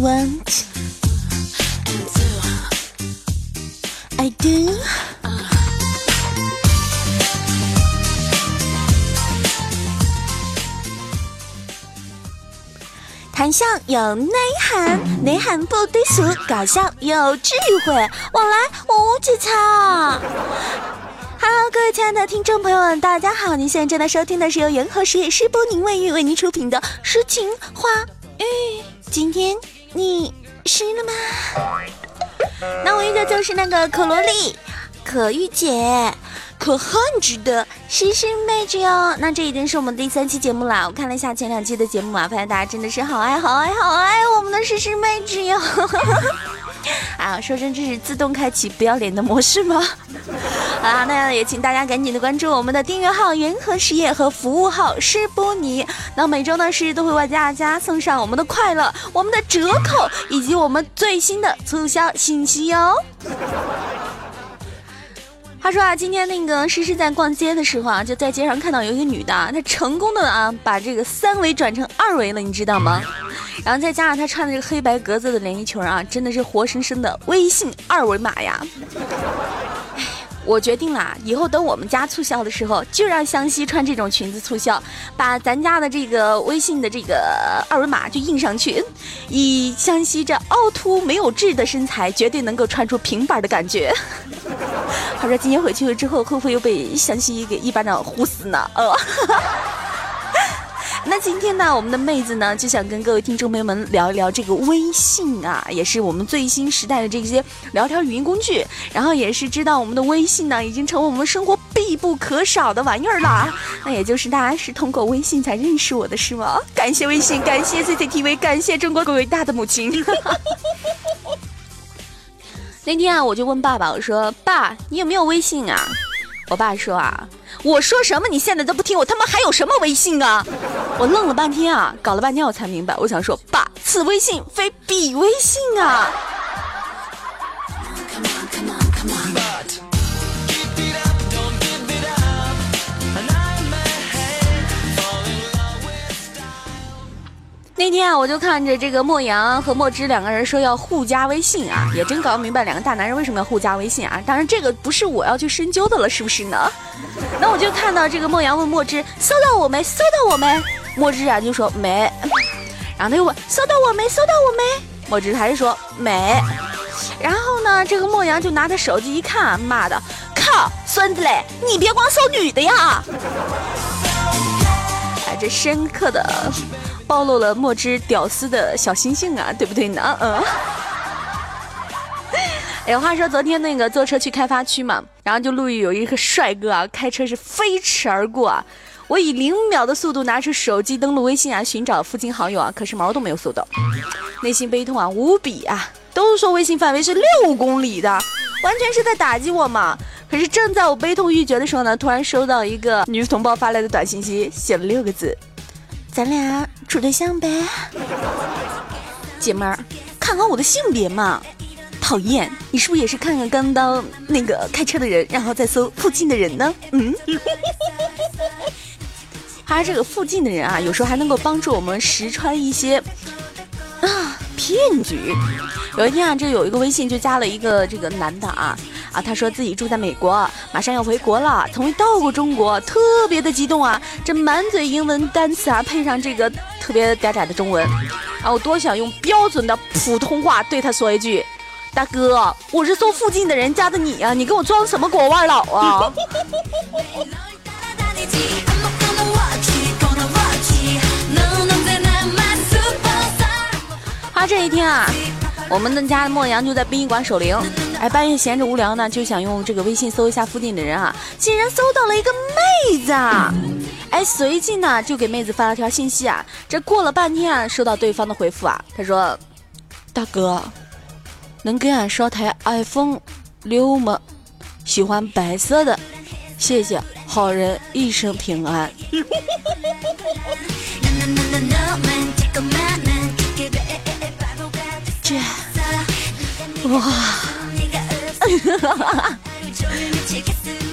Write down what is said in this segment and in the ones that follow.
want, I do. 谈笑有内涵，内涵不低俗，搞笑有智慧，往来无节操。Hello，各位亲爱的听众朋友们，大家好！您现在正在收听的是由元和实业师播宁卫浴为您出品的《诗情画语》。今天你湿了吗？那我依旧就是那个可萝莉，可御姐。可恨值的诗诗妹子哟，那这已经是我们第三期节目啦。我看了一下前两期的节目啊，发现大家真的是好爱好爱好爱我们的诗诗妹子哟。啊，说真这是自动开启不要脸的模式吗？啊，那也请大家赶紧的关注我们的订阅号“元和实业”和服务号“诗波尼”。那每周呢，诗都会为大家送上我们的快乐、我们的折扣以及我们最新的促销信息哟。他说啊，今天那个诗诗在逛街的时候啊，就在街上看到有一个女的，她成功的啊把这个三维转成二维了，你知道吗？然后再加上她穿的这个黑白格子的连衣裙啊，真的是活生生的微信二维码呀。我决定了，以后等我们家促销的时候，就让湘西穿这种裙子促销，把咱家的这个微信的这个二维码就印上去，以湘西这凹凸没有痣的身材，绝对能够穿出平板的感觉。话说今天回去了之后，会不会又被湘西给一巴掌呼死呢？呃。那今天呢，我们的妹子呢就想跟各位听众朋友们聊一聊这个微信啊，也是我们最新时代的这些聊天语音工具。然后也是知道我们的微信呢，已经成为我们生活必不可少的玩意儿了。那也就是大家是通过微信才认识我的是吗？感谢微信，感谢 CCTV，感谢中国伟大的母亲。那天啊，我就问爸爸，我说：“爸，你有没有微信啊？”我爸说啊。我说什么？你现在都不听，我他妈还有什么微信啊？我愣了半天啊，搞了半天我才明白。我想说，爸，此微信非彼微信啊。那天啊，我就看着这个莫阳和莫芝两个人说要互加微信啊，也真搞不明白两个大男人为什么要互加微信啊。当然，这个不是我要去深究的了，是不是呢？那我就看到这个莫阳问莫芝搜到我没？搜到我没？莫芝啊就说没。然后他又问搜到我没？搜到我没？莫芝还是说没。然后呢，这个莫阳就拿着手机一看，妈的，靠，孙子嘞，你别光搜女的呀！哎，这深刻的。暴露了墨汁屌丝的小心性啊，对不对呢？嗯。哎，话说昨天那个坐车去开发区嘛，然后就路遇有一个帅哥啊，开车是飞驰而过啊。我以零秒的速度拿出手机登录微信啊，寻找附近好友啊，可是毛都没有搜到，内心悲痛啊无比啊。都说微信范围是六公里的，完全是在打击我嘛。可是正在我悲痛欲绝的时候呢，突然收到一个女同胞发来的短信息，写了六个字。咱俩处对象呗，姐妹儿，看好我的性别嘛！讨厌，你是不是也是看看刚刚那个开车的人，然后再搜附近的人呢？嗯，他这个附近的人啊，有时候还能够帮助我们识穿一些啊骗局。有一天啊，这有一个微信就加了一个这个男的啊。啊，他说自己住在美国，马上要回国了，从未到过中国，特别的激动啊！这满嘴英文单词啊，配上这个特别嗲嗲的中文，啊，我多想用标准的普通话对他说一句：“大哥，我是搜附近的人加的你啊，你给我装什么国外佬啊？”啊，这一天啊，我们的家的莫阳就在殡仪馆守灵。哎，半夜闲着无聊呢，就想用这个微信搜一下附近的人啊，竟然搜到了一个妹子，哎，随即呢就给妹子发了条信息啊，这过了半天啊，收到对方的回复啊，他说：“大哥，能给俺捎台 iPhone 六吗？喜欢白色的，谢谢，好人一生平安。”这，哇！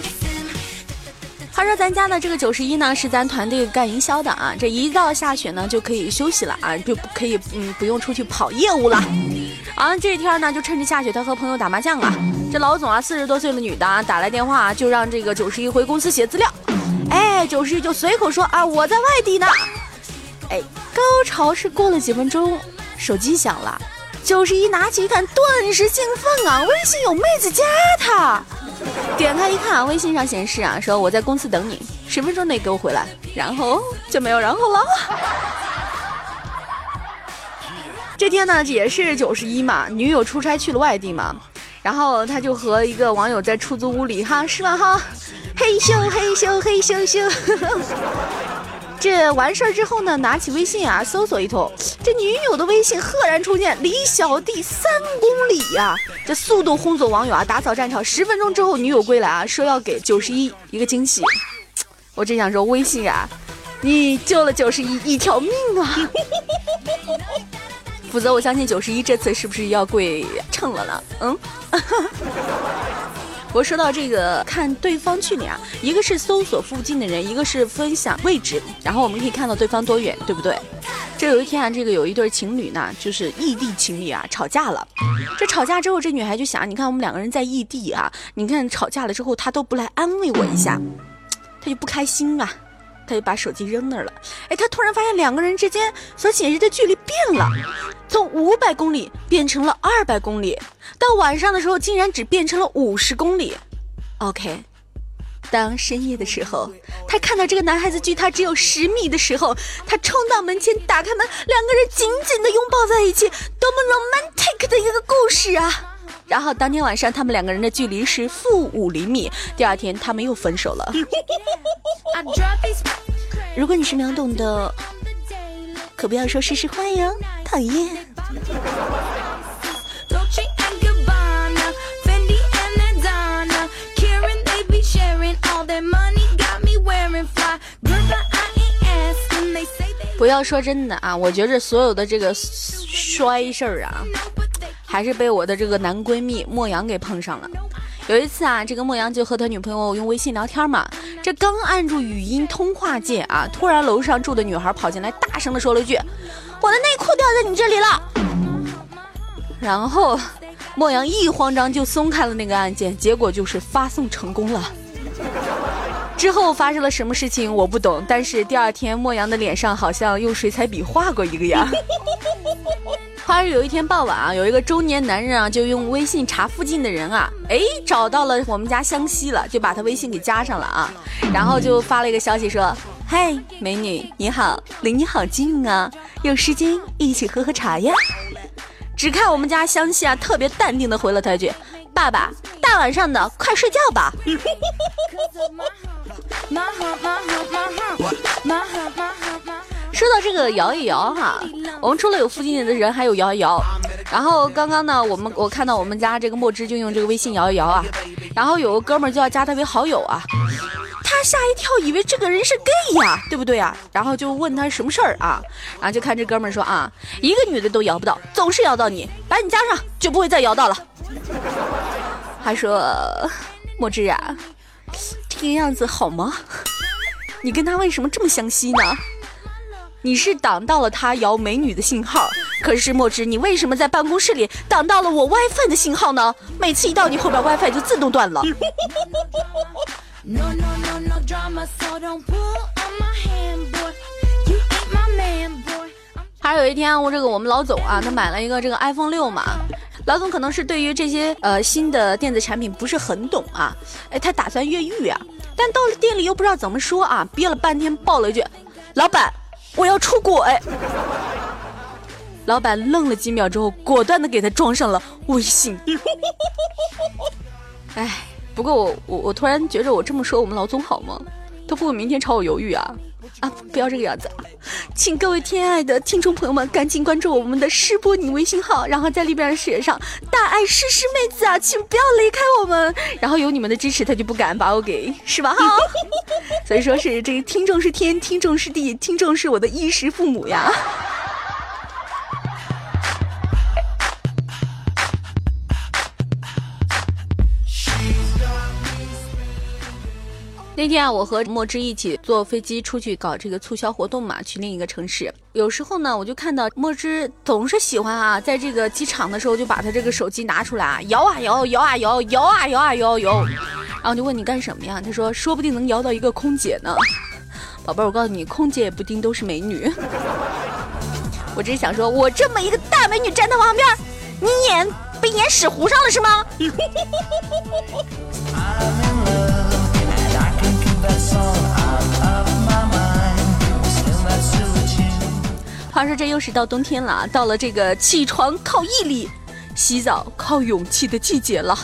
他说咱家的这个九十一呢，是咱团队干营销的啊。这一到下雪呢，就可以休息了啊，就可以嗯不用出去跑业务了。啊，这天呢，就趁着下雪，他和朋友打麻将啊。这老总啊，四十多岁的女的啊，打来电话就让这个九十一回公司写资料。哎，九十一就随口说啊，我在外地呢。哎，高潮是过了几分钟，手机响了，九十一拿起一看，顿时兴奋啊，微信有妹子加他。点开一看啊，微信上显示啊，说我在公司等你，十分钟内给我回来，然后就没有然后了。这天呢，也是九十一嘛，女友出差去了外地嘛，然后他就和一个网友在出租屋里哈，是吧哈，嘿咻嘿咻嘿咻咻。这完事儿之后呢，拿起微信啊，搜索一通，这女友的微信赫然出现，离小弟三公里呀！这速度轰走网友啊，打扫战场。十分钟之后，女友归来啊，说要给九十一一个惊喜。我真想说，微信啊，你救了九十一一条命啊！否则，我相信九十一这次是不是要跪秤了呢？嗯。我说到这个，看对方距离啊，一个是搜索附近的人，一个是分享位置，然后我们可以看到对方多远，对不对？这有一天啊，这个有一对情侣呢，就是异地情侣啊，吵架了。这吵架之后，这女孩就想，你看我们两个人在异地啊，你看吵架了之后，他都不来安慰我一下，他就不开心啊。他就把手机扔那儿了。哎，他突然发现两个人之间所显示的距离变了，从五百公里变成了二百公里，到晚上的时候竟然只变成了五十公里。OK，当深夜的时候，他看到这个男孩子距他只有十米的时候，他冲到门前打开门，两个人紧紧的拥抱在一起，多么 romantic 的一个故事啊！然后当天晚上，他们两个人的距离是负五厘米。第二天，他们又分手了。如果你是秒懂的，可不要说试试坏哟，讨厌。不要说真的啊，我觉着所有的这个衰事儿啊。还是被我的这个男闺蜜莫阳给碰上了。有一次啊，这个莫阳就和他女朋友用微信聊天嘛，这刚按住语音通话键啊，突然楼上住的女孩跑进来，大声的说了一句：“我的内裤掉在你这里了。”然后莫阳一慌张就松开了那个按键，结果就是发送成功了。之后发生了什么事情我不懂，但是第二天莫阳的脸上好像用水彩笔画过一个样。话说有一天傍晚啊，有一个中年男人啊，就用微信查附近的人啊，哎，找到了我们家湘西了，就把他微信给加上了啊，然后就发了一个消息说：“嗨，美女，你好，离你好近啊，有时间一起喝喝茶呀。”只看我们家湘西啊，特别淡定的回了他一句：“爸爸，大晚上的，快睡觉吧。”说到这个摇一摇哈，我们除了有附近的人，还有摇一摇。然后刚刚呢，我们我看到我们家这个墨汁就用这个微信摇一摇啊，然后有个哥们儿就要加他为好友啊，他吓一跳，以为这个人是 gay 呀，对不对啊？然后就问他什么事儿啊，然后就看这哥们儿说啊，一个女的都摇不到，总是摇到你，把你加上就不会再摇到了。他说，墨汁啊，这个样子好吗？你跟他为什么这么相吸呢？你是挡到了他摇美女的信号，可是墨汁，你为什么在办公室里挡到了我 WiFi 的信号呢？每次一到你后边，WiFi 就自动断了。还有一天，我这个我们老总啊，他买了一个这个 iPhone 六嘛，老总可能是对于这些呃新的电子产品不是很懂啊，哎，他打算越狱啊，但到了店里又不知道怎么说啊，憋了半天爆了一句：“老板。”我要出轨，老板愣了几秒之后，果断的给他装上了微信。哎，不过我我我突然觉着我这么说我们老总好吗？他不会明天朝我犹豫啊？啊，不要这个样子，请各位亲爱的听众朋友们赶紧关注我们的诗波你微信号，然后在里边写上大爱诗诗妹子啊，请不要离开我们。然后有你们的支持，他就不敢把我给是吧？哈，所以说是这个听众是天，听众是地，听众是我的衣食父母呀。那天啊，我和墨汁一起坐飞机出去搞这个促销活动嘛，去另一个城市。有时候呢，我就看到墨汁总是喜欢啊，在这个机场的时候就把他这个手机拿出来啊，摇啊摇，摇啊摇，摇啊摇啊摇摇。然后就问你干什么呀？他说说不定能摇到一个空姐呢。宝贝儿，我告诉你，空姐也不定都是美女。我只是想说，我这么一个大美女站在旁边，你眼被眼屎糊上了是吗？话说这又是到冬天了，到了这个起床靠毅力，洗澡靠勇气的季节了。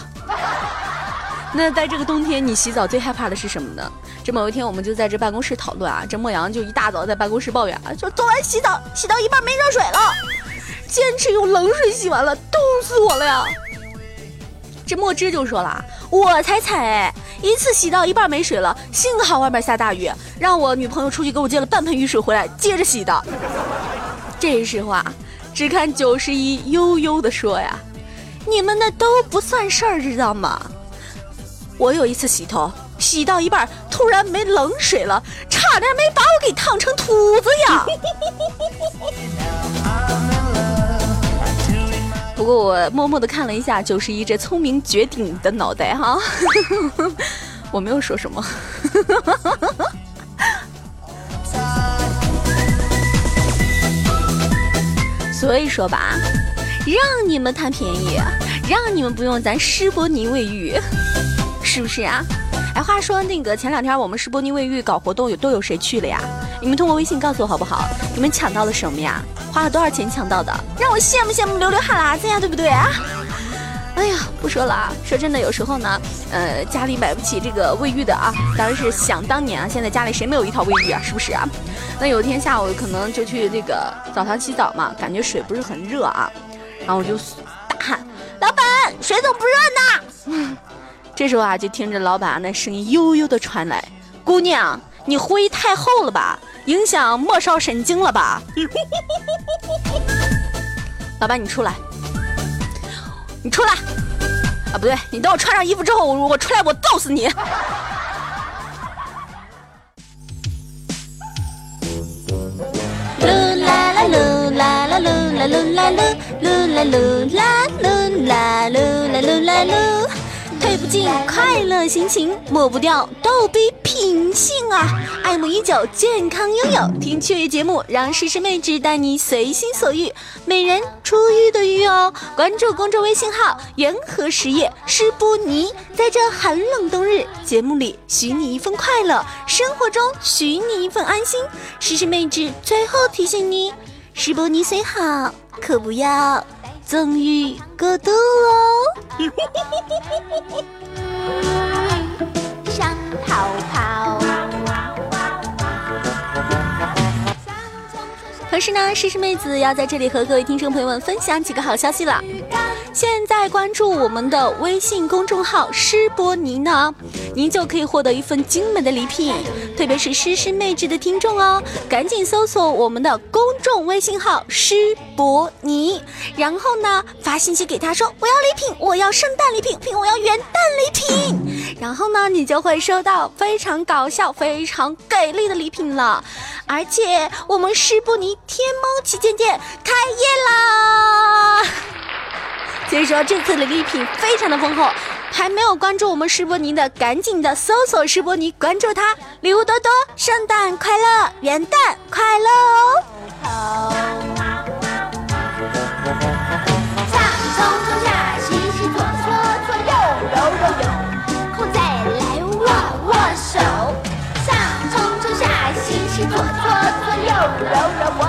那在这个冬天，你洗澡最害怕的是什么呢？这某一天，我们就在这办公室讨论啊，这莫阳就一大早在办公室抱怨啊，说昨晚洗澡洗到一半没热水了，坚持用冷水洗完了，冻死我了呀。这墨汁就说了，我才踩，一次洗到一半没水了，幸好外面下大雨，让我女朋友出去给我接了半盆雨水回来接着洗的。这时候啊，只看九十一悠悠的说呀：“你们那都不算事儿，知道吗？我有一次洗头，洗到一半突然没冷水了，差点没把我给烫成秃子呀！” 不过我默默的看了一下九十一这聪明绝顶的脑袋哈，我没有说什么。所以说吧，让你们贪便宜，让你们不用咱施伯尼卫浴，是不是啊？哎，话说那个前两天我们施伯尼卫浴搞活动，有都有谁去了呀？你们通过微信告诉我好不好？你们抢到了什么呀？花了多少钱抢到的？让我羡慕羡慕，流流哈喇子呀，对不对啊？哎呀，不说了啊！说真的，有时候呢，呃，家里买不起这个卫浴的啊，当然是想当年啊。现在家里谁没有一套卫浴啊？是不是啊？那有一天下午可能就去这个澡堂洗澡嘛，感觉水不是很热啊，然后我就大喊：“老板，水怎么不热呢？”嗯 这时候啊，就听着老板那声音悠悠的传来：“姑娘，你灰太厚了吧，影响末梢神经了吧？” 老板，你出来。你出来啊！不对，你等我穿上衣服之后，我我出来，我揍死你！噜啦啦噜啦啦噜啦噜啦噜噜啦噜啦噜啦噜啦噜啦噜，推不进快乐心情，抹不掉逗比品性啊！爱慕已久，健康拥有，听趣味节目，让诗诗妹纸带你随心所欲，美人出浴的浴哦！关注公众微信号“缘和实业诗波尼”，在这寒冷冬日，节目里许你一份快乐，生活中许你一份安心。诗诗妹纸最后提醒你：诗波尼虽好，可不要纵欲过度哦。想跑跑。可是呢，诗诗妹子要在这里和各位听众朋友们分享几个好消息了。现在关注我们的微信公众号“诗波尼”呢，您就可以获得一份精美的礼品。特别是诗诗妹纸的听众哦，赶紧搜索我们的公众微信号“诗波尼”，然后呢发信息给他说：“我要礼品，我要圣诞礼品，品我要元旦礼品。”然后呢，你就会收到非常搞笑、非常给力的礼品了。而且我们诗波尼。天猫旗舰店开业啦！所以说这次的礼品非常的丰厚，还没有关注我们施波尼的，赶紧的搜索施波尼，关注他，礼物多多，圣诞快乐，元旦快乐哦！上冲冲下洗洗左搓搓右揉揉揉，后再来握握手。上冲冲下洗洗左搓搓右揉揉我。